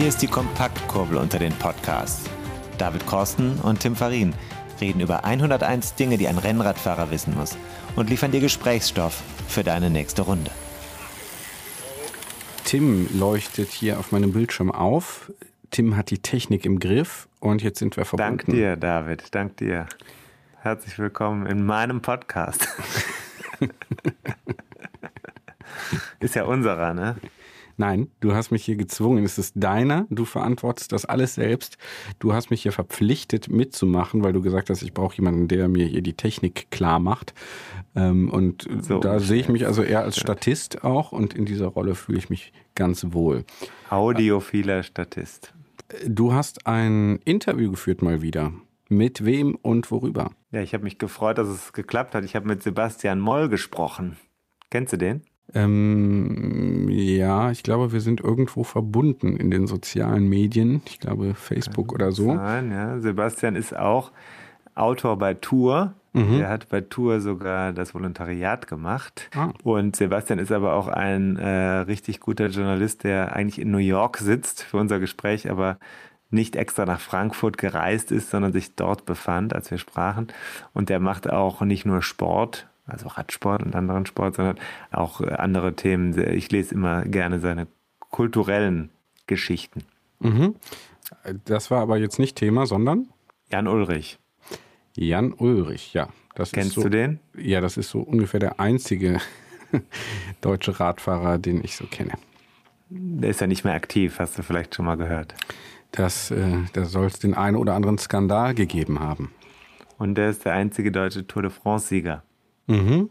Hier ist die Kompaktkurbel unter den Podcasts. David Korsten und Tim Farin reden über 101 Dinge, die ein Rennradfahrer wissen muss und liefern dir Gesprächsstoff für deine nächste Runde. Tim leuchtet hier auf meinem Bildschirm auf. Tim hat die Technik im Griff und jetzt sind wir verbunden. Dank dir, David. Dank dir. Herzlich willkommen in meinem Podcast. Ist ja unserer, ne? Nein, du hast mich hier gezwungen. Es ist deiner. Du verantwortest das alles selbst. Du hast mich hier verpflichtet mitzumachen, weil du gesagt hast, ich brauche jemanden, der mir hier die Technik klar macht. Ähm, und so, da sehe ich mich also eher als Statist auch und in dieser Rolle fühle ich mich ganz wohl. Audiophiler Statist. Du hast ein Interview geführt mal wieder. Mit wem und worüber? Ja, ich habe mich gefreut, dass es geklappt hat. Ich habe mit Sebastian Moll gesprochen. Kennst du den? Ähm, ja, ich glaube, wir sind irgendwo verbunden in den sozialen Medien. Ich glaube, Facebook oder so. Nein, ja. Sebastian ist auch Autor bei Tour. Mhm. Der hat bei Tour sogar das Volontariat gemacht. Ah. Und Sebastian ist aber auch ein äh, richtig guter Journalist, der eigentlich in New York sitzt für unser Gespräch, aber nicht extra nach Frankfurt gereist ist, sondern sich dort befand, als wir sprachen. Und der macht auch nicht nur Sport, also Radsport und anderen Sport, sondern auch äh, andere Themen. Ich lese immer gerne seine kulturellen Geschichten. Mhm. Das war aber jetzt nicht Thema, sondern? Jan Ulrich. Jan Ulrich, ja. Das Kennst so, du den? Ja, das ist so ungefähr der einzige deutsche Radfahrer, den ich so kenne. Der ist ja nicht mehr aktiv, hast du vielleicht schon mal gehört. Das, äh, da soll es den einen oder anderen Skandal gegeben haben. Und der ist der einzige deutsche Tour de France-Sieger. Mhm.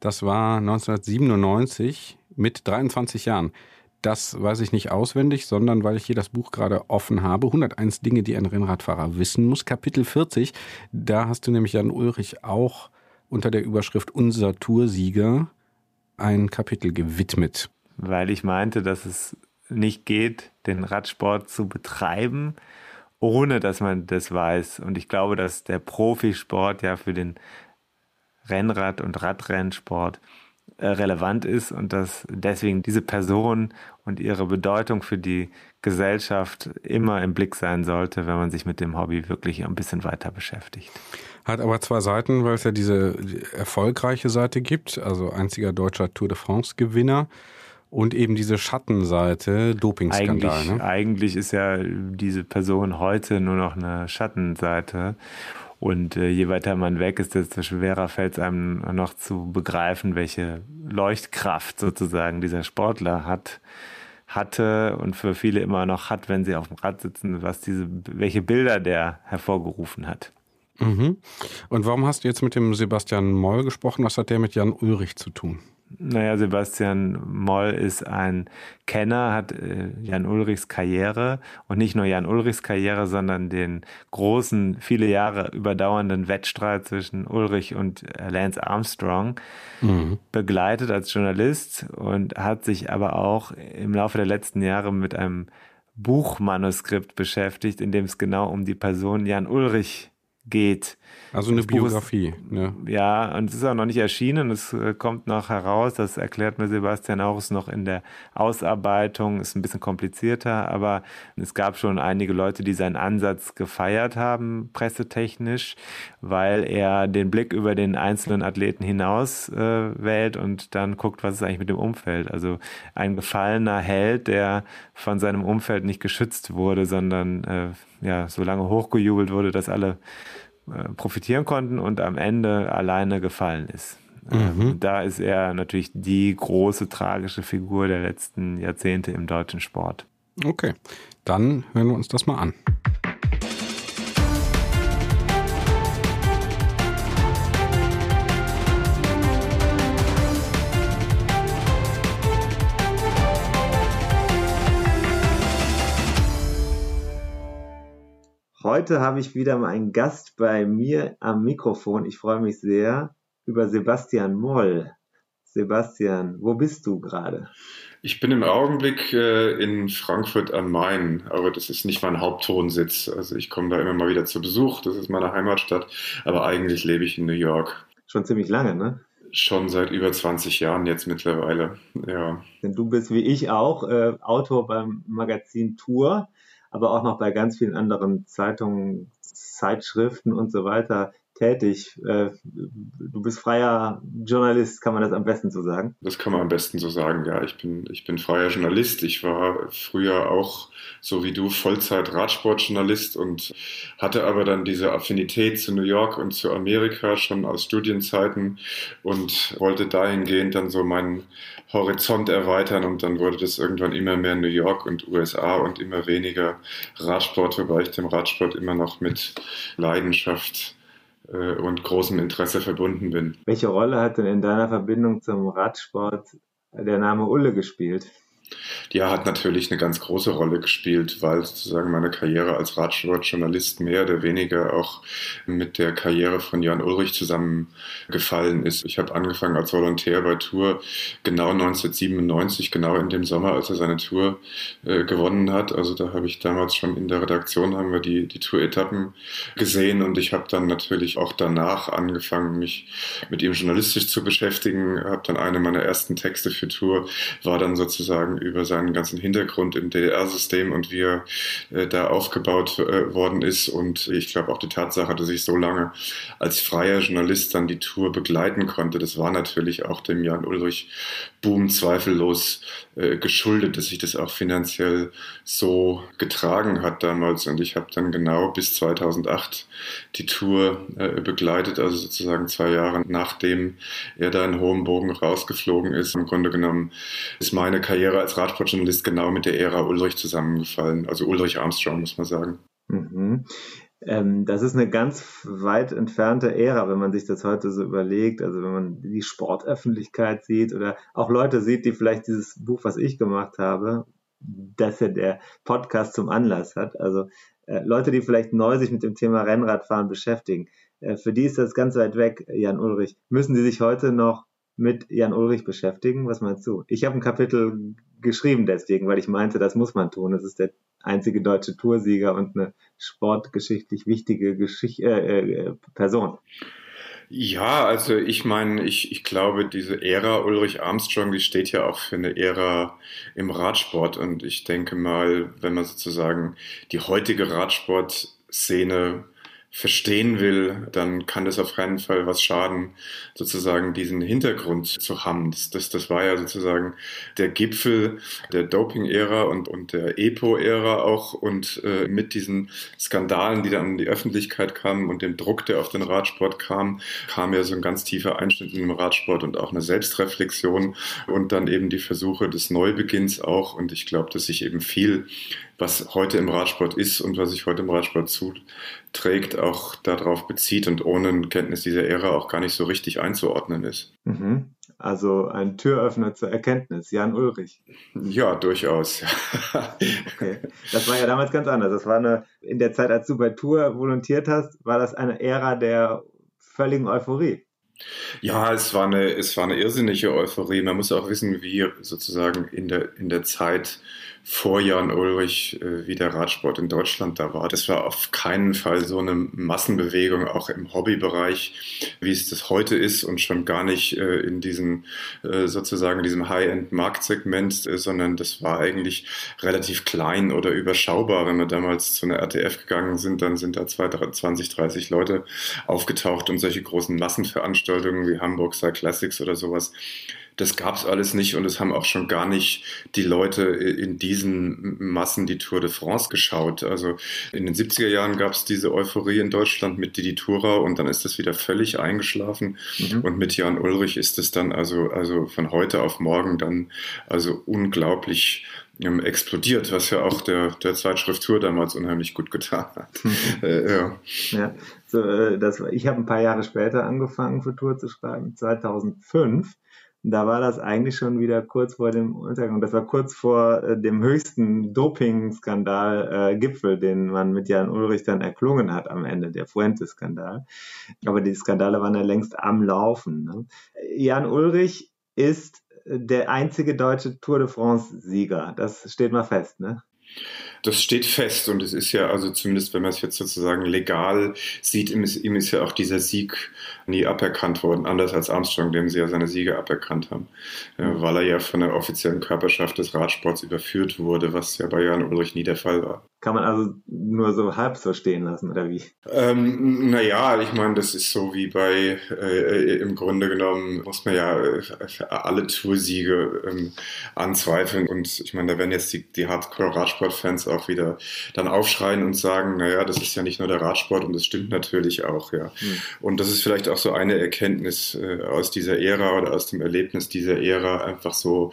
Das war 1997 mit 23 Jahren. Das weiß ich nicht auswendig, sondern weil ich hier das Buch gerade offen habe. 101 Dinge, die ein Rennradfahrer wissen muss. Kapitel 40. Da hast du nämlich Jan Ulrich auch unter der Überschrift Unser Toursieger ein Kapitel gewidmet. Weil ich meinte, dass es nicht geht, den Radsport zu betreiben, ohne dass man das weiß. Und ich glaube, dass der Profisport ja für den Rennrad- und Radrennsport äh, relevant ist und dass deswegen diese Person und ihre Bedeutung für die Gesellschaft immer im Blick sein sollte, wenn man sich mit dem Hobby wirklich ein bisschen weiter beschäftigt. Hat aber zwei Seiten, weil es ja diese erfolgreiche Seite gibt, also einziger deutscher Tour de France Gewinner und eben diese Schattenseite, Dopingskandal. Eigentlich, ne? eigentlich ist ja diese Person heute nur noch eine Schattenseite. Und äh, je weiter man weg ist, desto schwerer fällt es einem noch zu begreifen, welche Leuchtkraft sozusagen dieser Sportler hat, hatte und für viele immer noch hat, wenn sie auf dem Rad sitzen, was diese, welche Bilder der hervorgerufen hat. Mhm. Und warum hast du jetzt mit dem Sebastian Moll gesprochen? Was hat der mit Jan Ulrich zu tun? Naja, Sebastian Moll ist ein Kenner, hat äh, Jan Ulrichs Karriere und nicht nur Jan Ulrichs Karriere, sondern den großen, viele Jahre überdauernden Wettstreit zwischen Ulrich und äh, Lance Armstrong mhm. begleitet als Journalist und hat sich aber auch im Laufe der letzten Jahre mit einem Buchmanuskript beschäftigt, in dem es genau um die Person Jan Ulrich geht. Also eine das Biografie. Ist, ne? Ja, und es ist auch noch nicht erschienen. Es äh, kommt noch heraus. Das erklärt mir Sebastian auch. Ist noch in der Ausarbeitung. Ist ein bisschen komplizierter, aber es gab schon einige Leute, die seinen Ansatz gefeiert haben, pressetechnisch, weil er den Blick über den einzelnen Athleten hinaus äh, wählt und dann guckt, was ist eigentlich mit dem Umfeld. Also ein gefallener Held, der von seinem Umfeld nicht geschützt wurde, sondern äh, ja, so lange hochgejubelt wurde, dass alle profitieren konnten und am Ende alleine gefallen ist. Ähm, mhm. Da ist er natürlich die große tragische Figur der letzten Jahrzehnte im deutschen Sport. Okay, dann hören wir uns das mal an. Heute habe ich wieder mal einen Gast bei mir am Mikrofon. Ich freue mich sehr über Sebastian Moll. Sebastian, wo bist du gerade? Ich bin im Augenblick äh, in Frankfurt am Main, aber das ist nicht mein Hauptwohnsitz. Also ich komme da immer mal wieder zu Besuch, das ist meine Heimatstadt, aber eigentlich lebe ich in New York. Schon ziemlich lange, ne? Schon seit über 20 Jahren jetzt mittlerweile, ja. Denn du bist wie ich auch äh, Autor beim Magazin Tour, aber auch noch bei ganz vielen anderen Zeitungen, Zeitschriften und so weiter tätig. Äh, du bist freier Journalist, kann man das am besten so sagen? Das kann man am besten so sagen, ja. Ich bin, ich bin freier Journalist. Ich war früher auch, so wie du, Vollzeit-Radsportjournalist und hatte aber dann diese Affinität zu New York und zu Amerika schon aus Studienzeiten und wollte dahingehend dann so meinen Horizont erweitern und dann wurde das irgendwann immer mehr New York und USA und immer weniger Radsport, wobei ich dem Radsport immer noch mit Leidenschaft äh, und großem Interesse verbunden bin. Welche Rolle hat denn in deiner Verbindung zum Radsport der Name Ulle gespielt? Ja, hat natürlich eine ganz große Rolle gespielt, weil sozusagen meine Karriere als Radsportjournalist mehr oder weniger auch mit der Karriere von Jan Ulrich zusammengefallen ist. Ich habe angefangen als Volontär bei Tour genau 1997, genau in dem Sommer, als er seine Tour äh, gewonnen hat. Also da habe ich damals schon in der Redaktion haben wir die, die Tour-Etappen gesehen und ich habe dann natürlich auch danach angefangen, mich mit ihm journalistisch zu beschäftigen. Habe dann eine meiner ersten Texte für Tour war dann sozusagen über seinen ganzen Hintergrund im DDR-System und wie er äh, da aufgebaut äh, worden ist. Und ich glaube auch die Tatsache, dass ich so lange als freier Journalist dann die Tour begleiten konnte, das war natürlich auch dem Jan Ulrich Boom zweifellos äh, geschuldet, dass sich das auch finanziell so getragen hat damals. Und ich habe dann genau bis 2008 die Tour äh, begleitet, also sozusagen zwei Jahre nachdem er da in hohem Bogen rausgeflogen ist. Im Grunde genommen ist meine Karriere als Radsportjournalist genau mit der Ära Ulrich zusammengefallen. Also Ulrich Armstrong, muss man sagen. Mhm. Ähm, das ist eine ganz weit entfernte Ära, wenn man sich das heute so überlegt. Also wenn man die Sportöffentlichkeit sieht oder auch Leute sieht, die vielleicht dieses Buch, was ich gemacht habe, dass ja der Podcast zum Anlass hat. Also äh, Leute, die vielleicht neu sich mit dem Thema Rennradfahren beschäftigen. Äh, für die ist das ganz weit weg, Jan Ulrich. Müssen die sich heute noch mit Jan Ulrich beschäftigen? Was meinst du? Ich habe ein Kapitel geschrieben deswegen, weil ich meinte, das muss man tun. Das ist der einzige deutsche Toursieger und eine sportgeschichtlich wichtige Geschicht äh, äh, Person. Ja, also ich meine, ich, ich glaube, diese Ära Ulrich Armstrong, die steht ja auch für eine Ära im Radsport. Und ich denke mal, wenn man sozusagen die heutige Radsportszene verstehen will, dann kann das auf keinen Fall was schaden, sozusagen diesen Hintergrund zu haben. Das, das, das war ja sozusagen der Gipfel der Doping-Ära und, und der EPO-Ära auch und äh, mit diesen Skandalen, die dann in die Öffentlichkeit kamen und dem Druck, der auf den Radsport kam, kam ja so ein ganz tiefer Einschnitt in den Radsport und auch eine Selbstreflexion und dann eben die Versuche des Neubeginns auch und ich glaube, dass sich eben viel was heute im Radsport ist und was sich heute im Radsport zuträgt, auch darauf bezieht und ohne Kenntnis dieser Ära auch gar nicht so richtig einzuordnen ist. Mhm. Also ein Türöffner zur Erkenntnis, Jan Ulrich. Ja, durchaus. okay. Das war ja damals ganz anders. Das war eine, in der Zeit, als du bei Tour volontiert hast, war das eine Ära der völligen Euphorie. Ja, es war eine, es war eine irrsinnige Euphorie. Man muss auch wissen, wie sozusagen in der, in der Zeit vor Jan Ulrich, äh, wie der Radsport in Deutschland da war. Das war auf keinen Fall so eine Massenbewegung, auch im Hobbybereich, wie es das heute ist und schon gar nicht äh, in diesem äh, sozusagen diesem High-End-Marktsegment, sondern das war eigentlich relativ klein oder überschaubar. Wenn wir damals zu einer RTF gegangen sind, dann sind da 20, 30 Leute aufgetaucht und solche großen Massenveranstaltungen wie Hamburg Cyclassics Classics oder sowas das gab es alles nicht und es haben auch schon gar nicht die Leute in diesen Massen die Tour de France geschaut. Also in den 70er Jahren gab es diese Euphorie in Deutschland mit Didi Tura und dann ist das wieder völlig eingeschlafen. Mhm. Und mit Jan Ulrich ist es dann also, also von heute auf morgen dann also unglaublich ähm, explodiert, was ja auch der, der Zeitschrift Tour damals unheimlich gut getan hat. Äh, ja. ja, so, äh, das, ich habe ein paar Jahre später angefangen für Tour zu schreiben, 2005 da war das eigentlich schon wieder kurz vor dem Untergang. Das war kurz vor äh, dem höchsten Doping-Skandal-Gipfel, äh, den man mit Jan Ulrich dann erklungen hat am Ende, der Fuentes-Skandal. Aber die Skandale waren ja längst am Laufen. Ne? Jan Ulrich ist der einzige deutsche Tour de France-Sieger. Das steht mal fest, ne? Das steht fest und es ist ja, also zumindest wenn man es jetzt sozusagen legal sieht, ihm ist, ihm ist ja auch dieser Sieg nie aberkannt worden, anders als Armstrong, dem sie ja seine Siege aberkannt haben, mhm. weil er ja von der offiziellen Körperschaft des Radsports überführt wurde, was ja bei Jan Ulrich nie der Fall war. Kann man also nur so halb so stehen lassen, oder wie? Ähm, naja, ich meine, das ist so wie bei, äh, im Grunde genommen muss man ja äh, alle Toursiege ähm, anzweifeln und ich meine, da werden jetzt die, die Hardcore-Radsport-Fans auch wieder dann aufschreien und sagen, naja, das ist ja nicht nur der Radsport und das stimmt natürlich auch, ja. Hm. Und das ist vielleicht auch so eine Erkenntnis äh, aus dieser Ära oder aus dem Erlebnis dieser Ära, einfach so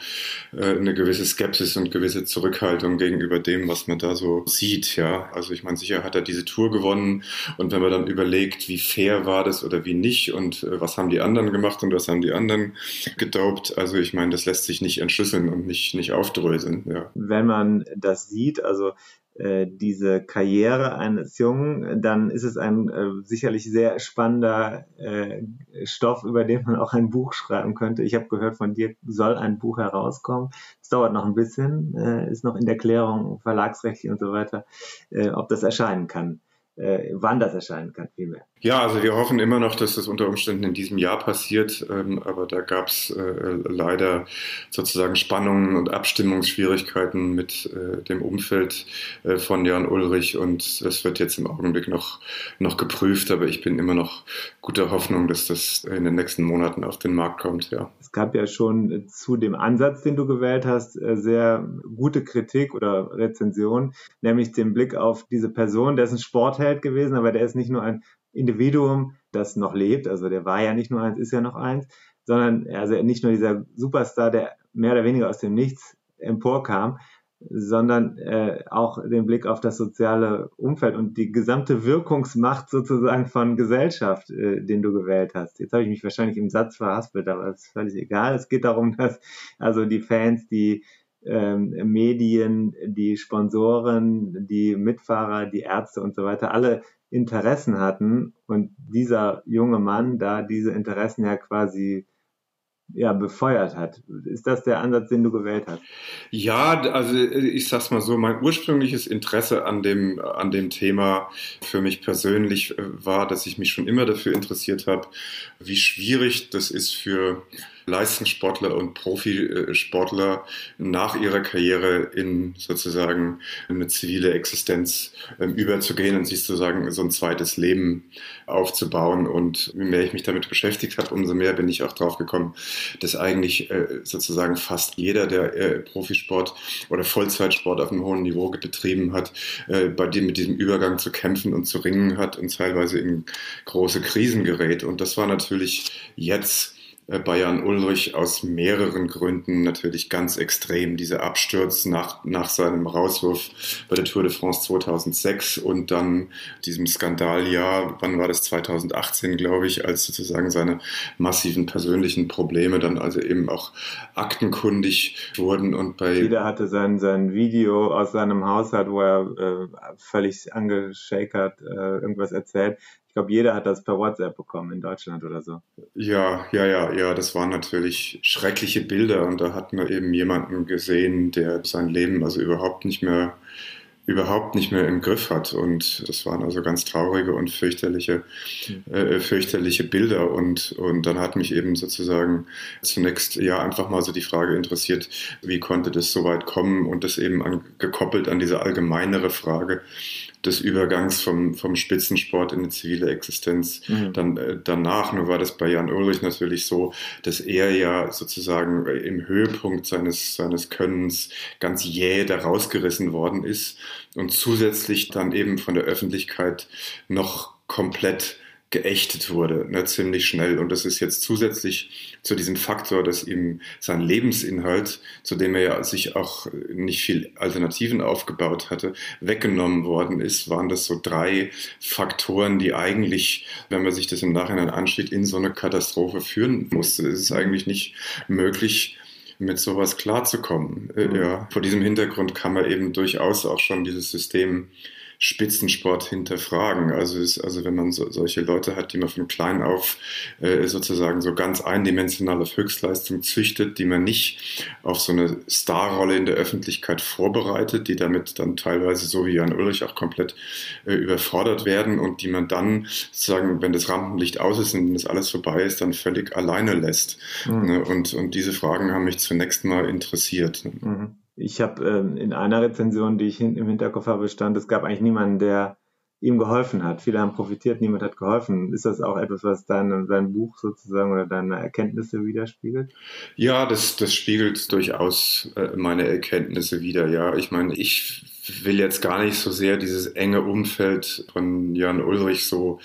äh, eine gewisse Skepsis und gewisse Zurückhaltung gegenüber dem, was man da so sieht, ja. Also ich meine, sicher hat er diese Tour gewonnen und wenn man dann überlegt, wie fair war das oder wie nicht und äh, was haben die anderen gemacht und was haben die anderen gedopt, also ich meine, das lässt sich nicht entschlüsseln und nicht, nicht aufdröseln, ja. Wenn man das sieht, also äh, diese Karriere eines Jungen, dann ist es ein äh, sicherlich sehr spannender äh, Stoff, über den man auch ein Buch schreiben könnte. Ich habe gehört, von dir soll ein Buch herauskommen. Es dauert noch ein bisschen, äh, ist noch in der Klärung, verlagsrechtlich und so weiter, äh, ob das erscheinen kann äh, wann das erscheinen kann, vielmehr. Ja, also wir hoffen immer noch, dass das unter Umständen in diesem Jahr passiert, ähm, aber da gab es äh, leider sozusagen Spannungen und Abstimmungsschwierigkeiten mit äh, dem Umfeld äh, von Jan Ulrich und das wird jetzt im Augenblick noch, noch geprüft, aber ich bin immer noch guter Hoffnung, dass das in den nächsten Monaten auf den Markt kommt, ja. Es gab ja schon zu dem Ansatz, den du gewählt hast, äh, sehr gute Kritik oder Rezension, nämlich den Blick auf diese Person, dessen Sport Superheld gewesen, aber der ist nicht nur ein Individuum, das noch lebt, also der war ja nicht nur eins, ist ja noch eins, sondern also nicht nur dieser Superstar, der mehr oder weniger aus dem Nichts emporkam, sondern äh, auch den Blick auf das soziale Umfeld und die gesamte Wirkungsmacht sozusagen von Gesellschaft, äh, den du gewählt hast. Jetzt habe ich mich wahrscheinlich im Satz verhaspelt, aber es ist völlig egal. Es geht darum, dass also die Fans, die ähm, Medien, die Sponsoren, die Mitfahrer, die Ärzte und so weiter alle Interessen hatten und dieser junge Mann da diese Interessen ja quasi ja, befeuert hat. Ist das der Ansatz, den du gewählt hast? Ja, also ich sag's mal so, mein ursprüngliches Interesse an dem, an dem Thema für mich persönlich war, dass ich mich schon immer dafür interessiert habe, wie schwierig das ist für Leistungssportler und Profisportler nach ihrer Karriere in sozusagen eine zivile Existenz ähm, überzugehen und sich sozusagen so ein zweites Leben aufzubauen. Und je mehr ich mich damit beschäftigt habe, umso mehr bin ich auch drauf gekommen, dass eigentlich äh, sozusagen fast jeder, der äh, Profisport oder Vollzeitsport auf einem hohen Niveau betrieben hat, äh, bei dem mit diesem Übergang zu kämpfen und zu ringen hat und teilweise in große Krisen gerät. Und das war natürlich jetzt Bayern Ulrich aus mehreren Gründen natürlich ganz extrem. Dieser Absturz nach, nach seinem Rauswurf bei der Tour de France 2006 und dann diesem Skandaljahr, wann war das 2018, glaube ich, als sozusagen seine massiven persönlichen Probleme dann also eben auch aktenkundig wurden und bei... Jeder hatte sein, sein Video aus seinem Haushalt, wo er äh, völlig angeschakert äh, irgendwas erzählt glaube, jeder hat das per WhatsApp bekommen in Deutschland oder so. Ja, ja, ja, ja, das waren natürlich schreckliche Bilder und da hat man eben jemanden gesehen, der sein Leben also überhaupt nicht mehr überhaupt nicht mehr im Griff hat. Und das waren also ganz traurige und fürchterliche, äh, fürchterliche Bilder. Und, und dann hat mich eben sozusagen zunächst ja einfach mal so die Frage interessiert, wie konnte das so weit kommen und das eben an, gekoppelt an diese allgemeinere Frage, des Übergangs vom, vom Spitzensport in eine zivile Existenz mhm. dann äh, danach. Nur war das bei Jan Ulrich natürlich so, dass er ja sozusagen im Höhepunkt seines, seines Könnens ganz jäh da rausgerissen worden ist und zusätzlich dann eben von der Öffentlichkeit noch komplett geächtet wurde, ne, ziemlich schnell. Und das ist jetzt zusätzlich zu diesem Faktor, dass ihm sein Lebensinhalt, zu dem er ja sich auch nicht viel Alternativen aufgebaut hatte, weggenommen worden ist, waren das so drei Faktoren, die eigentlich, wenn man sich das im Nachhinein anschaut, in so eine Katastrophe führen musste. Es ist eigentlich nicht möglich, mit sowas klarzukommen. Äh, mhm. Ja, vor diesem Hintergrund kann man eben durchaus auch schon dieses System Spitzensport hinterfragen. Also, ist, also wenn man so, solche Leute hat, die man von klein auf äh, sozusagen so ganz eindimensional auf Höchstleistung züchtet, die man nicht auf so eine Starrolle in der Öffentlichkeit vorbereitet, die damit dann teilweise so wie Jan Ulrich auch komplett äh, überfordert werden und die man dann sozusagen, wenn das Rampenlicht aus ist und das alles vorbei ist, dann völlig alleine lässt. Mhm. Ne? Und, und diese Fragen haben mich zunächst mal interessiert. Mhm. Ich habe ähm, in einer Rezension, die ich im Hinterkopf habe, stand, es gab eigentlich niemanden, der ihm geholfen hat. Viele haben profitiert, niemand hat geholfen. Ist das auch etwas, was dein, dein Buch sozusagen oder deine Erkenntnisse widerspiegelt? Ja, das, das spiegelt durchaus äh, meine Erkenntnisse wider. Ja, ich meine, ich will jetzt gar nicht so sehr dieses enge Umfeld von Jan Ulrich so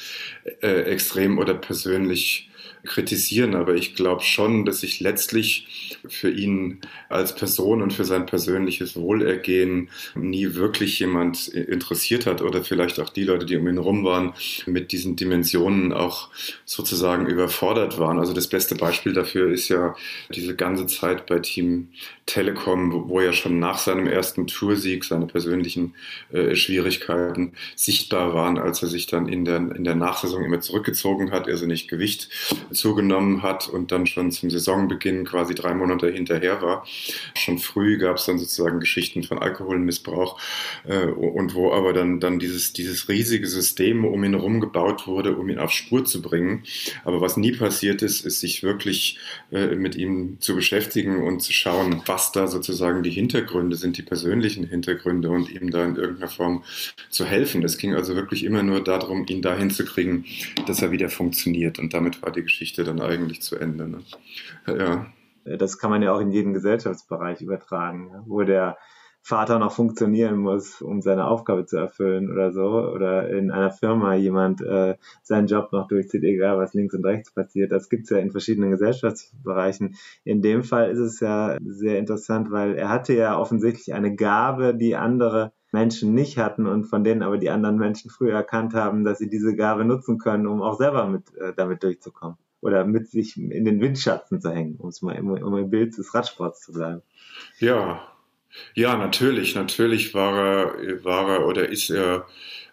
äh, extrem oder persönlich kritisieren, aber ich glaube schon, dass sich letztlich für ihn als Person und für sein persönliches Wohlergehen nie wirklich jemand interessiert hat oder vielleicht auch die Leute, die um ihn rum waren, mit diesen Dimensionen auch sozusagen überfordert waren. Also das beste Beispiel dafür ist ja diese ganze Zeit bei Team Telekom, wo ja schon nach seinem ersten Toursieg seine persönlichen äh, Schwierigkeiten sichtbar waren, als er sich dann in der, in der Nachsaison immer zurückgezogen hat, also nicht Gewicht zugenommen hat und dann schon zum Saisonbeginn quasi drei Monate hinterher war. Schon früh gab es dann sozusagen Geschichten von Alkoholmissbrauch äh, und wo aber dann, dann dieses, dieses riesige System um ihn herum gebaut wurde, um ihn auf Spur zu bringen. Aber was nie passiert ist, ist sich wirklich äh, mit ihm zu beschäftigen und zu schauen, was da sozusagen die Hintergründe sind, die persönlichen Hintergründe und ihm da in irgendeiner Form zu helfen. Es ging also wirklich immer nur darum, ihn dahin zu kriegen, dass er wieder funktioniert. Und damit war die Geschichte dann eigentlich zu Ende. Ne? Ja. Das kann man ja auch in jeden Gesellschaftsbereich übertragen, wo der Vater noch funktionieren muss, um seine Aufgabe zu erfüllen oder so, oder in einer Firma jemand äh, seinen Job noch durchzieht, egal was links und rechts passiert. Das gibt's ja in verschiedenen Gesellschaftsbereichen. In dem Fall ist es ja sehr interessant, weil er hatte ja offensichtlich eine Gabe, die andere Menschen nicht hatten und von denen aber die anderen Menschen früher erkannt haben, dass sie diese Gabe nutzen können, um auch selber mit äh, damit durchzukommen oder mit sich in den Windschatten zu hängen, um es mal um, um im Bild des Radsports zu bleiben. Ja, ja, natürlich, natürlich war er, war er oder ist er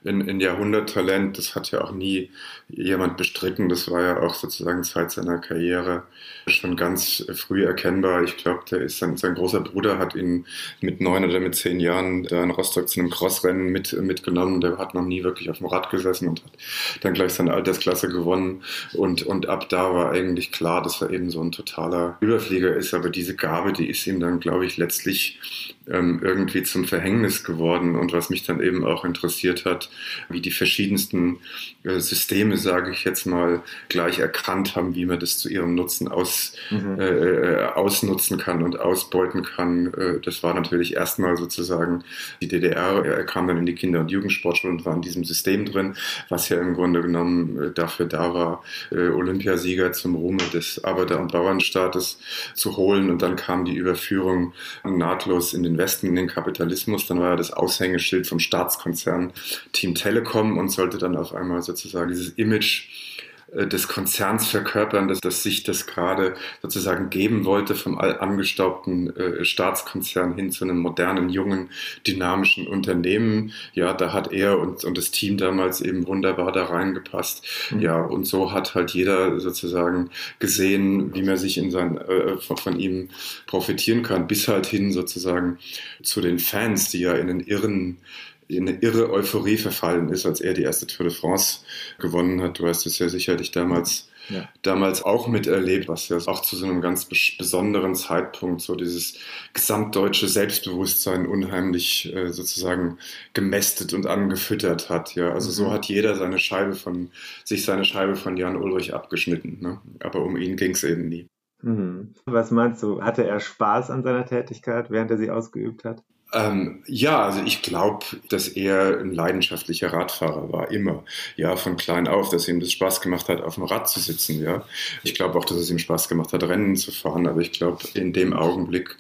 in, in Jahrhunderttalent. Das hat ja auch nie jemand bestritten. Das war ja auch sozusagen Zeit seiner Karriere schon ganz früh erkennbar. Ich glaube, der ist sein, sein großer Bruder hat ihn mit neun oder mit zehn Jahren in Rostock zu einem Crossrennen mit, mitgenommen. Der hat noch nie wirklich auf dem Rad gesessen und hat dann gleich seine Altersklasse gewonnen. Und, und ab da war eigentlich klar, dass er eben so ein totaler Überflieger ist. Aber diese Gabe, die ist ihm dann, glaube ich, letztlich ähm, irgendwie zum Verhängnis geworden. Und was mich dann eben auch interessiert hat, wie die verschiedensten äh, Systeme, sage ich jetzt mal, gleich erkannt haben, wie man das zu ihrem Nutzen aus, mhm. äh, äh ausnutzen kann und ausbeuten kann. Äh, das war natürlich erstmal sozusagen die DDR. Er kam dann in die Kinder- und Jugendsportschule und war in diesem System drin, was ja im Grunde genommen dafür da war, Olympiasieger zum Ruhme des Arbeiter- und Bauernstaates zu holen. Und dann kam die Überführung nahtlos in den Westen, in den Kapitalismus. Dann war er das Aushängeschild vom Staatskonzern Team Telekom und sollte dann auf einmal sozusagen dieses Image äh, des Konzerns verkörpern, dass, dass sich das gerade sozusagen geben wollte vom angestaubten äh, Staatskonzern hin zu einem modernen, jungen, dynamischen Unternehmen. Ja, da hat er und, und das Team damals eben wunderbar da reingepasst. Mhm. Ja, und so hat halt jeder sozusagen gesehen, wie man sich in sein, äh, von, von ihm profitieren kann, bis halt hin sozusagen zu den Fans, die ja in den irren in eine irre Euphorie verfallen ist, als er die erste Tour de France gewonnen hat. Du hast es ja sicherlich damals, ja. damals auch miterlebt, was ja auch zu so einem ganz besonderen Zeitpunkt so dieses gesamtdeutsche Selbstbewusstsein unheimlich äh, sozusagen gemästet und angefüttert hat. Ja, also mhm. so hat jeder seine Scheibe von sich seine Scheibe von Jan Ulrich abgeschnitten. Ne? Aber um ihn ging es eben nie. Mhm. Was meinst du? Hatte er Spaß an seiner Tätigkeit, während er sie ausgeübt hat? Ähm, ja, also ich glaube, dass er ein leidenschaftlicher Radfahrer war, immer. Ja, von klein auf, dass ihm das Spaß gemacht hat, auf dem Rad zu sitzen. Ja, ich glaube auch, dass es ihm Spaß gemacht hat, Rennen zu fahren. Aber ich glaube, in dem Augenblick,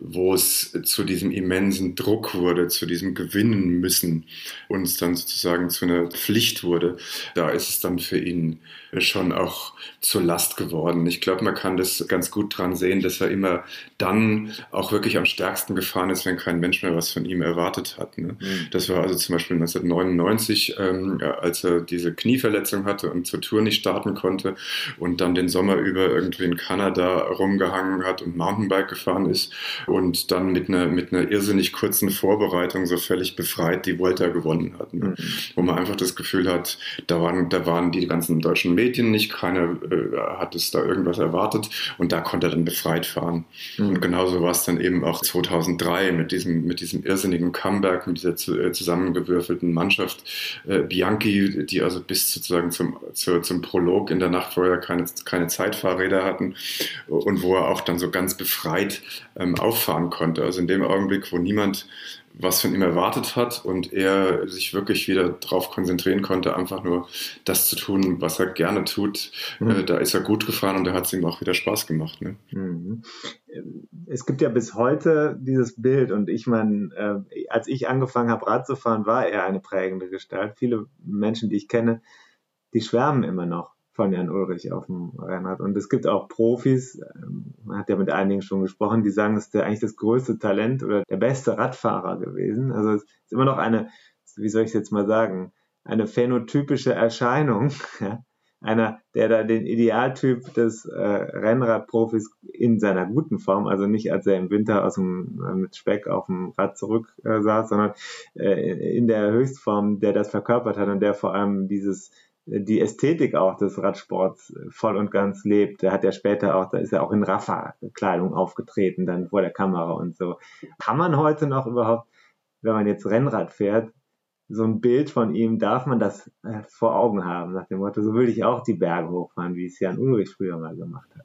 wo es zu diesem immensen Druck wurde, zu diesem Gewinnen müssen und es dann sozusagen zu einer Pflicht wurde, da ist es dann für ihn schon auch zur Last geworden. Ich glaube, man kann das ganz gut dran sehen, dass er immer dann auch wirklich am stärksten gefahren ist, wenn kein Mensch mehr was von ihm erwartet hat. Ne? Mhm. Das war also zum Beispiel 1999, ähm, als er diese Knieverletzung hatte und zur Tour nicht starten konnte und dann den Sommer über irgendwie in Kanada rumgehangen hat und Mountainbike gefahren ist und dann mit einer, mit einer irrsinnig kurzen Vorbereitung so völlig befreit die Volta gewonnen hat. Ne? Mhm. Wo man einfach das Gefühl hat, da waren, da waren die ganzen deutschen Medien nicht, keiner äh, hat es da irgendwas erwartet und da konnte er dann befreit fahren. Mhm. Und genauso war es dann eben auch 2003 mit diesem, mit diesem irrsinnigen Comeback, mit dieser zu, äh, zusammengewürfelten Mannschaft. Äh, Bianchi, die also bis sozusagen zum, zu, zum Prolog in der Nacht vorher keine, keine Zeitfahrräder hatten und wo er auch dann so ganz befreit ähm, auffahren konnte. Also in dem Augenblick, wo niemand was von ihm erwartet hat und er sich wirklich wieder darauf konzentrieren konnte, einfach nur das zu tun, was er gerne tut. Mhm. Äh, da ist er gut gefahren und da hat es ihm auch wieder Spaß gemacht. Ne? Mhm. Es gibt ja bis heute dieses Bild und ich meine, äh, als ich angefangen habe, Rad zu fahren, war er eine prägende Gestalt. Viele Menschen, die ich kenne, die schwärmen immer noch von Jan Ulrich auf dem Rennrad. Und es gibt auch Profis, ähm, man hat ja mit einigen schon gesprochen, die sagen, es ist eigentlich das größte Talent oder der beste Radfahrer gewesen. Also es ist immer noch eine, wie soll ich es jetzt mal sagen, eine phänotypische Erscheinung. Einer, der da den Idealtyp des äh, Rennradprofis in seiner guten Form, also nicht als er im Winter aus dem, äh, mit Speck auf dem Rad zurück äh, saß, sondern äh, in der Höchstform, der das verkörpert hat und der vor allem dieses die Ästhetik auch des Radsports voll und ganz lebt. Der hat ja später auch, da ist er auch in Rafa-Kleidung aufgetreten, dann vor der Kamera und so. Kann man heute noch überhaupt, wenn man jetzt Rennrad fährt, so ein Bild von ihm, darf man das äh, vor Augen haben, nach dem Motto, so würde ich auch die Berge hochfahren, wie es Jan Ulrich früher mal gemacht hat.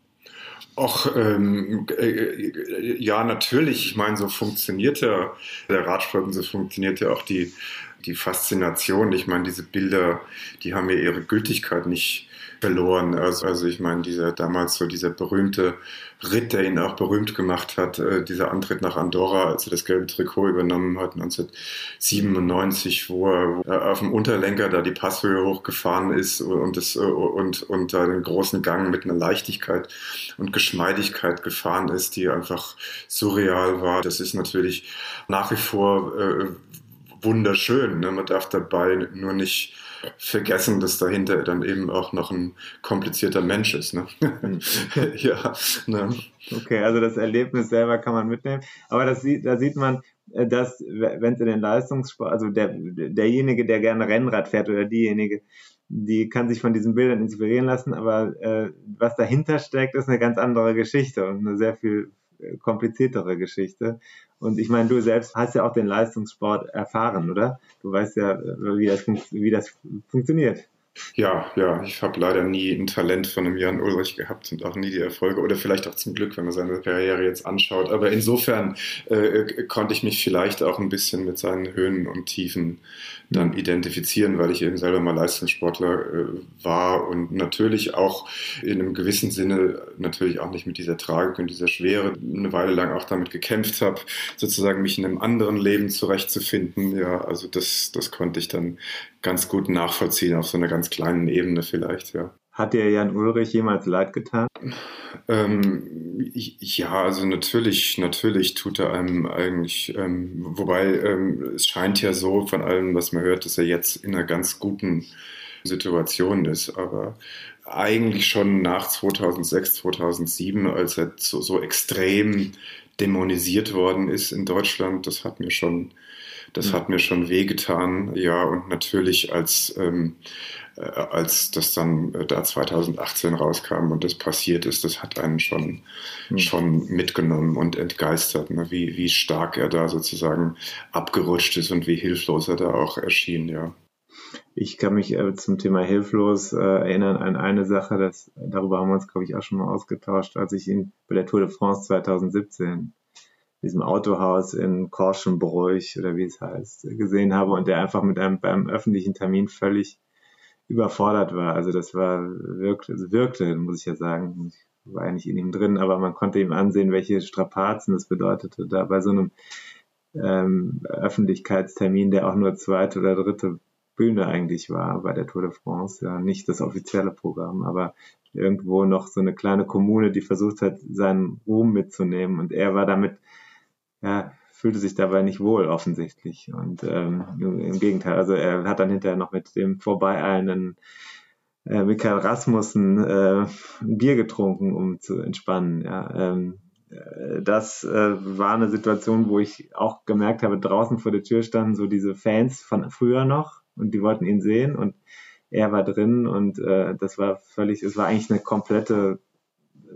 Och, ähm, äh, ja, natürlich. Ich meine, so funktioniert ja der Radsport und so funktioniert ja auch die die Faszination, ich meine, diese Bilder, die haben ja ihre Gültigkeit nicht verloren. Also, also ich meine, dieser damals so dieser berühmte Ritt, der ihn auch berühmt gemacht hat, äh, dieser Antritt nach Andorra, als er das gelbe Trikot übernommen hat, 1997, wo er äh, auf dem Unterlenker da die Passhöhe hochgefahren ist und, das, äh, und, und den großen Gang mit einer Leichtigkeit und Geschmeidigkeit gefahren ist, die einfach surreal war. Das ist natürlich nach wie vor äh, wunderschön. Ne? Man darf dabei nur nicht vergessen, dass dahinter dann eben auch noch ein komplizierter Mensch ist. Ne? ja. Ne? Okay, also das Erlebnis selber kann man mitnehmen. Aber das sieht, da sieht man, äh, dass, wenn es in den Leistungssport, also der, derjenige, der gerne Rennrad fährt oder diejenige, die kann sich von diesen Bildern inspirieren lassen, aber äh, was dahinter steckt, ist eine ganz andere Geschichte und eine sehr viel äh, kompliziertere Geschichte. Und ich meine, du selbst hast ja auch den Leistungssport erfahren, oder? Du weißt ja, wie das, wie das funktioniert. Ja, ja, ich habe leider nie ein Talent von einem Jan Ulrich gehabt und auch nie die Erfolge oder vielleicht auch zum Glück, wenn man seine Karriere jetzt anschaut. Aber insofern äh, konnte ich mich vielleicht auch ein bisschen mit seinen Höhen und Tiefen dann identifizieren, weil ich eben selber mal Leistungssportler äh, war und natürlich auch in einem gewissen Sinne natürlich auch nicht mit dieser Tragik und dieser Schwere eine Weile lang auch damit gekämpft habe, sozusagen mich in einem anderen Leben zurechtzufinden. Ja, also das, das konnte ich dann ganz gut nachvollziehen auf so einer ganz kleinen Ebene vielleicht, ja. Hat dir Jan Ulrich jemals leid getan? Ähm, ja, also natürlich, natürlich tut er einem eigentlich, ähm, wobei ähm, es scheint ja so von allem, was man hört, dass er jetzt in einer ganz guten Situation ist, aber eigentlich schon nach 2006, 2007, als er so, so extrem dämonisiert worden ist in Deutschland, das hat mir schon, das hat mir schon wehgetan, ja, und natürlich als ähm, äh, als das dann äh, da 2018 rauskam und das passiert ist, das hat einen schon, mhm. schon mitgenommen und entgeistert, ne? wie, wie stark er da sozusagen abgerutscht ist und wie hilflos er da auch erschien, ja. Ich kann mich äh, zum Thema hilflos äh, erinnern an eine Sache, das, darüber haben wir uns, glaube ich, auch schon mal ausgetauscht, als ich ihn bei der Tour de France 2017 diesem Autohaus in Korschenbräuch oder wie es heißt, gesehen habe und der einfach mit einem beim öffentlichen Termin völlig überfordert war. Also das war wirkte, also wirkte, muss ich ja sagen. Ich war eigentlich in ihm drin, aber man konnte ihm ansehen, welche Strapazen es bedeutete, da bei so einem ähm, Öffentlichkeitstermin, der auch nur zweite oder dritte Bühne eigentlich war bei der Tour de France, ja, nicht das offizielle Programm, aber irgendwo noch so eine kleine Kommune, die versucht hat, seinen Ruhm mitzunehmen und er war damit, ja, fühlte sich dabei nicht wohl offensichtlich. Und ähm, im Gegenteil, also er hat dann hinterher noch mit dem vorbeieilenden äh, Michael Rasmussen äh, Bier getrunken, um zu entspannen, ja, ähm, äh, das äh, war eine Situation, wo ich auch gemerkt habe, draußen vor der Tür standen so diese Fans von früher noch und die wollten ihn sehen und er war drin und äh, das war völlig, es war eigentlich eine komplette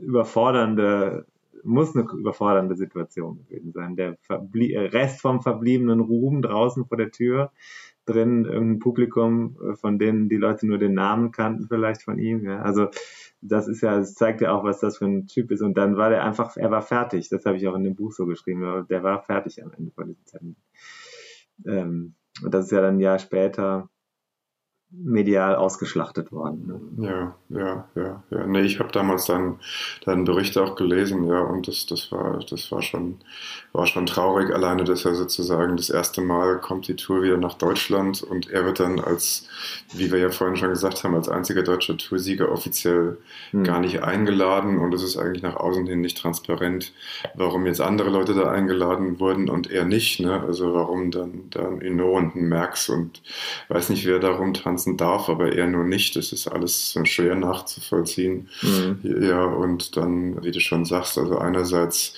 überfordernde, muss eine überfordernde Situation gewesen sein. Der Verblie Rest vom verbliebenen Ruhm draußen vor der Tür, drin irgendein Publikum, äh, von denen die Leute nur den Namen kannten vielleicht von ihm. Ja. Also das ist ja, das zeigt ja auch, was das für ein Typ ist. Und dann war der einfach, er war fertig. Das habe ich auch in dem Buch so geschrieben. Der war fertig am Ende von diesem Termin. Ähm, und das ist ja dann ein Jahr später medial ausgeschlachtet worden. Ne? Ja, ja, ja, ja. Nee, ich habe damals deinen, deinen Bericht auch gelesen, ja, und das, das war, das war schon, war schon traurig, alleine, dass er sozusagen das erste Mal kommt die Tour wieder nach Deutschland und er wird dann als, wie wir ja vorhin schon gesagt haben, als einziger deutscher Toursieger offiziell hm. gar nicht eingeladen und es ist eigentlich nach außen hin nicht transparent, warum jetzt andere Leute da eingeladen wurden und er nicht, ne? Also warum dann, dann Inno und ein Merx und weiß nicht, wer darum tanzt tanzen darf, aber er nur nicht. Das ist alles schwer nachzuvollziehen. Mhm. Ja, und dann, wie du schon sagst, also einerseits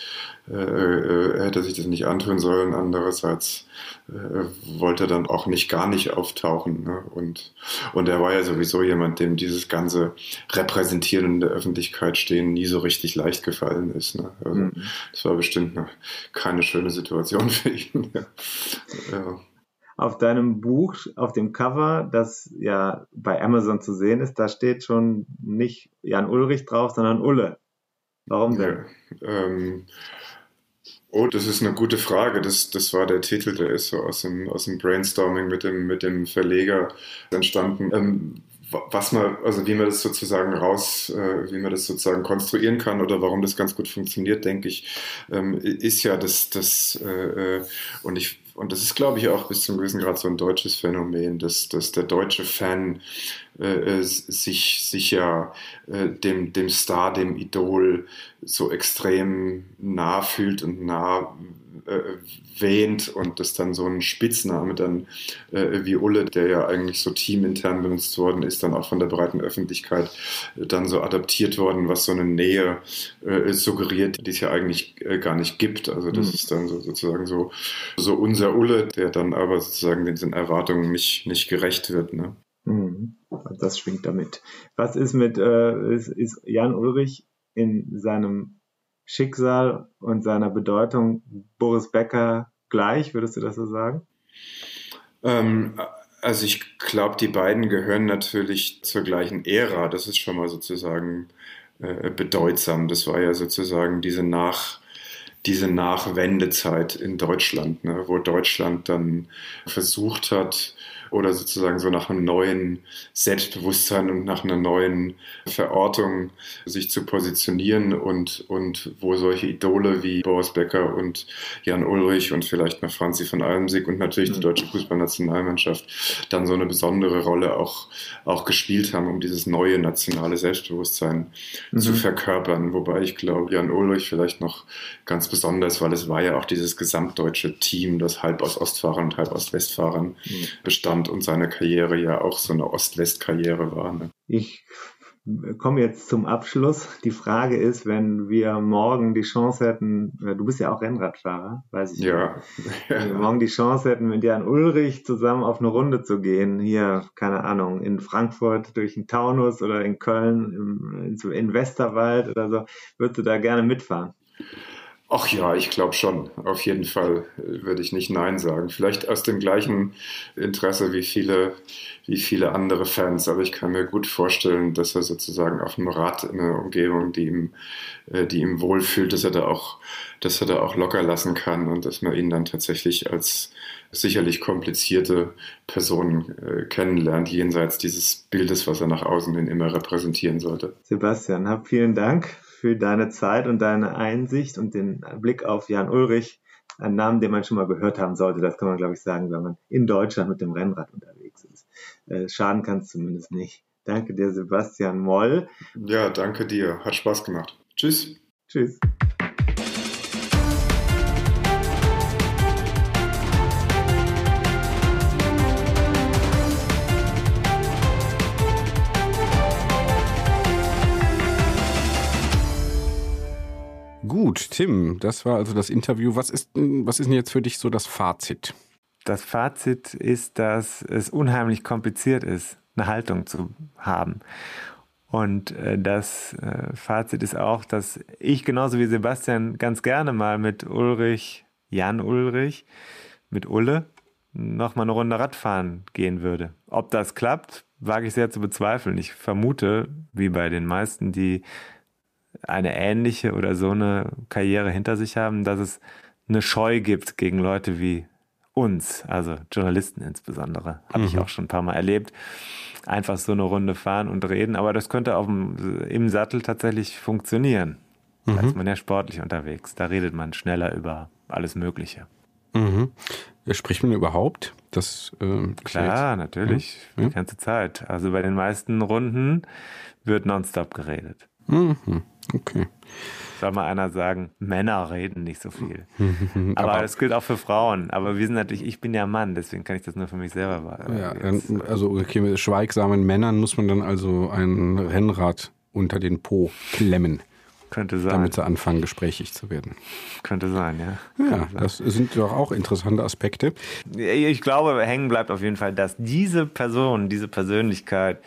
äh, äh, hätte sich das nicht antun sollen, andererseits äh, wollte er dann auch nicht gar nicht auftauchen. Ne? Und, und er war ja sowieso jemand, dem dieses ganze Repräsentieren in der Öffentlichkeit stehen nie so richtig leicht gefallen ist. Ne? Also, mhm. Das war bestimmt eine, keine schöne Situation für ihn. ja. ja auf deinem Buch, auf dem Cover, das ja bei Amazon zu sehen ist, da steht schon nicht Jan Ulrich drauf, sondern Ulle. Warum denn? Ja, ähm, oh, das ist eine gute Frage. Das, das war der Titel, der ist so aus dem, aus dem Brainstorming mit dem, mit dem Verleger entstanden. Ähm, was man, also wie man das sozusagen raus, äh, wie man das sozusagen konstruieren kann oder warum das ganz gut funktioniert, denke ich, ähm, ist ja das, das äh, äh und ich und das ist, glaube ich, auch bis zum gewissen Grad so ein deutsches Phänomen, dass, dass der deutsche Fan äh, äh, sich, sich ja äh, dem, dem Star, dem Idol so extrem nah fühlt und nah äh, wähnt und das dann so ein Spitzname dann äh, wie Ulle, der ja eigentlich so teamintern benutzt worden ist, dann auch von der breiten Öffentlichkeit äh, dann so adaptiert worden, was so eine Nähe äh, suggeriert, die es ja eigentlich äh, gar nicht gibt. Also das mhm. ist dann so, sozusagen so, so unser Ulle, der dann aber sozusagen diesen Erwartungen nicht, nicht gerecht wird. Ne? Mhm. Das schwingt damit. Was ist mit, äh, ist, ist Jan Ulrich in seinem Schicksal und seiner Bedeutung Boris Becker gleich? Würdest du das so sagen? Ähm, also ich glaube, die beiden gehören natürlich zur gleichen Ära. Das ist schon mal sozusagen äh, bedeutsam. Das war ja sozusagen diese Nach diese Nachwendezeit in Deutschland, ne, wo Deutschland dann versucht hat, oder sozusagen so nach einem neuen Selbstbewusstsein und nach einer neuen Verortung sich zu positionieren und, und wo solche Idole wie Boris Becker und Jan Ulrich und vielleicht noch Franzi von Almsig und natürlich die mhm. deutsche Fußballnationalmannschaft dann so eine besondere Rolle auch, auch gespielt haben, um dieses neue nationale Selbstbewusstsein mhm. zu verkörpern. Wobei ich glaube, Jan Ulrich vielleicht noch ganz besonders, weil es war ja auch dieses gesamtdeutsche Team, das halb aus Ostfahrern und halb aus Westfahrern mhm. bestand Russland und seine Karriere ja auch so eine Ost-West-Karriere war. Ne? Ich komme jetzt zum Abschluss. Die Frage ist, wenn wir morgen die Chance hätten, äh, du bist ja auch Rennradfahrer, weiß ich. Ja. Wenn wir morgen die Chance hätten, mit Jan Ulrich zusammen auf eine Runde zu gehen, hier, keine Ahnung, in Frankfurt durch den Taunus oder in Köln im, in Westerwald oder so, würdest du da gerne mitfahren? Ach ja, ich glaube schon. Auf jeden Fall äh, würde ich nicht Nein sagen. Vielleicht aus dem gleichen Interesse wie viele, wie viele andere Fans. Aber ich kann mir gut vorstellen, dass er sozusagen auf dem Rad in einer Umgebung, die ihm, äh, die ihm wohlfühlt, dass er da auch, dass er da auch locker lassen kann und dass man ihn dann tatsächlich als sicherlich komplizierte Person äh, kennenlernt, jenseits dieses Bildes, was er nach außen hin immer repräsentieren sollte. Sebastian, hab vielen Dank für deine Zeit und deine Einsicht und den Blick auf Jan Ulrich. Ein Namen, den man schon mal gehört haben sollte, das kann man, glaube ich, sagen, wenn man in Deutschland mit dem Rennrad unterwegs ist. Äh, schaden kann es zumindest nicht. Danke dir, Sebastian Moll. Ja, danke dir. Hat Spaß gemacht. Tschüss. Tschüss. Gut, Tim, das war also das Interview. Was ist, was ist denn jetzt für dich so das Fazit? Das Fazit ist, dass es unheimlich kompliziert ist, eine Haltung zu haben. Und äh, das äh, Fazit ist auch, dass ich genauso wie Sebastian ganz gerne mal mit Ulrich, Jan Ulrich, mit Ulle noch mal eine Runde Radfahren gehen würde. Ob das klappt, wage ich sehr zu bezweifeln. Ich vermute, wie bei den meisten, die eine ähnliche oder so eine Karriere hinter sich haben, dass es eine Scheu gibt gegen Leute wie uns, also Journalisten insbesondere. Habe mhm. ich auch schon ein paar Mal erlebt. Einfach so eine Runde fahren und reden, aber das könnte auf dem, im Sattel tatsächlich funktionieren. Mhm. Da ist man ja sportlich unterwegs. Da redet man schneller über alles Mögliche. Mhm. Spricht man überhaupt? Das, äh, Klar, natürlich. Ja? Die ganze Zeit. Also bei den meisten Runden wird nonstop geredet. Mhm. Okay. Soll mal einer sagen, Männer reden nicht so viel. Aber, Aber das gilt auch für Frauen. Aber wir sind natürlich, ich bin ja Mann, deswegen kann ich das nur für mich selber Ja, dann, also okay, mit schweigsamen Männern muss man dann also ein Rennrad unter den Po klemmen. Könnte sein. Damit sie anfangen, gesprächig zu werden. Könnte sein, ja. Ja, das sind doch auch interessante Aspekte. Ich glaube, hängen bleibt auf jeden Fall, dass diese Person, diese Persönlichkeit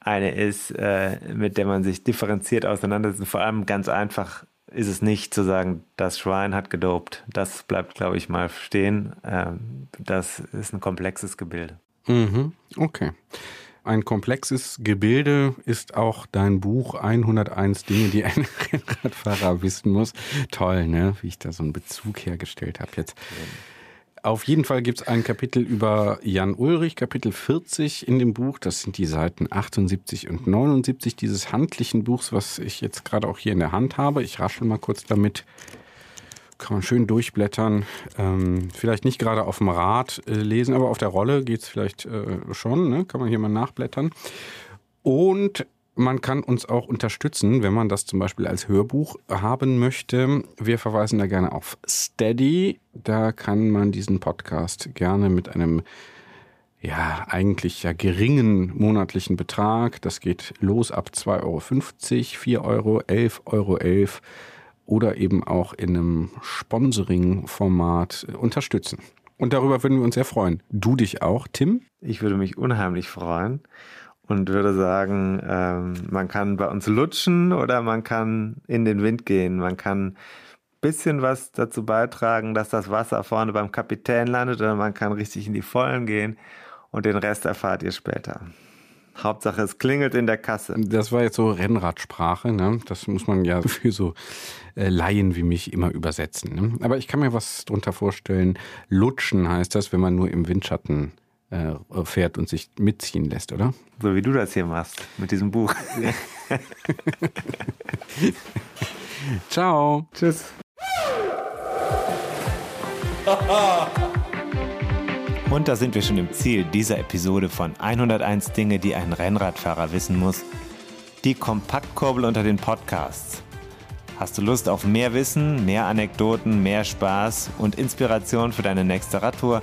eine ist, äh, mit der man sich differenziert auseinandersetzt. Vor allem ganz einfach ist es nicht zu sagen, das Schwein hat gedopt. Das bleibt, glaube ich, mal stehen. Ähm, das ist ein komplexes Gebilde. Mhm, okay. Ein komplexes Gebilde ist auch dein Buch 101 Dinge, die ein Rennradfahrer wissen muss. Toll, ne? Wie ich da so einen Bezug hergestellt habe jetzt. Auf jeden Fall gibt es ein Kapitel über Jan Ulrich, Kapitel 40 in dem Buch. Das sind die Seiten 78 und 79 dieses handlichen Buchs, was ich jetzt gerade auch hier in der Hand habe. Ich raschel mal kurz damit. Kann man schön durchblättern. Ähm, vielleicht nicht gerade auf dem Rad äh, lesen, aber auf der Rolle geht es vielleicht äh, schon. Ne? Kann man hier mal nachblättern. Und man kann uns auch unterstützen, wenn man das zum Beispiel als Hörbuch haben möchte. Wir verweisen da gerne auf Steady. Da kann man diesen Podcast gerne mit einem ja, eigentlich ja geringen monatlichen Betrag. Das geht los ab 2,50 Euro, 4 Euro, 11,11 Euro 11 oder eben auch in einem Sponsoring-Format unterstützen. Und darüber würden wir uns sehr freuen. Du dich auch, Tim? Ich würde mich unheimlich freuen und würde sagen, ähm, man kann bei uns lutschen oder man kann in den Wind gehen. Man kann ein bisschen was dazu beitragen, dass das Wasser vorne beim Kapitän landet oder man kann richtig in die Vollen gehen und den Rest erfahrt ihr später. Hauptsache, es klingelt in der Kasse. Das war jetzt so Rennradsprache, ne? Das muss man ja für so äh, Laien wie mich immer übersetzen. Ne? Aber ich kann mir was drunter vorstellen. Lutschen heißt das, wenn man nur im Windschatten äh, fährt und sich mitziehen lässt, oder? So wie du das hier machst mit diesem Buch. Ciao. Tschüss. Und da sind wir schon im Ziel dieser Episode von 101 Dinge, die ein Rennradfahrer wissen muss. Die Kompaktkurbel unter den Podcasts. Hast du Lust auf mehr Wissen, mehr Anekdoten, mehr Spaß und Inspiration für deine nächste Radtour?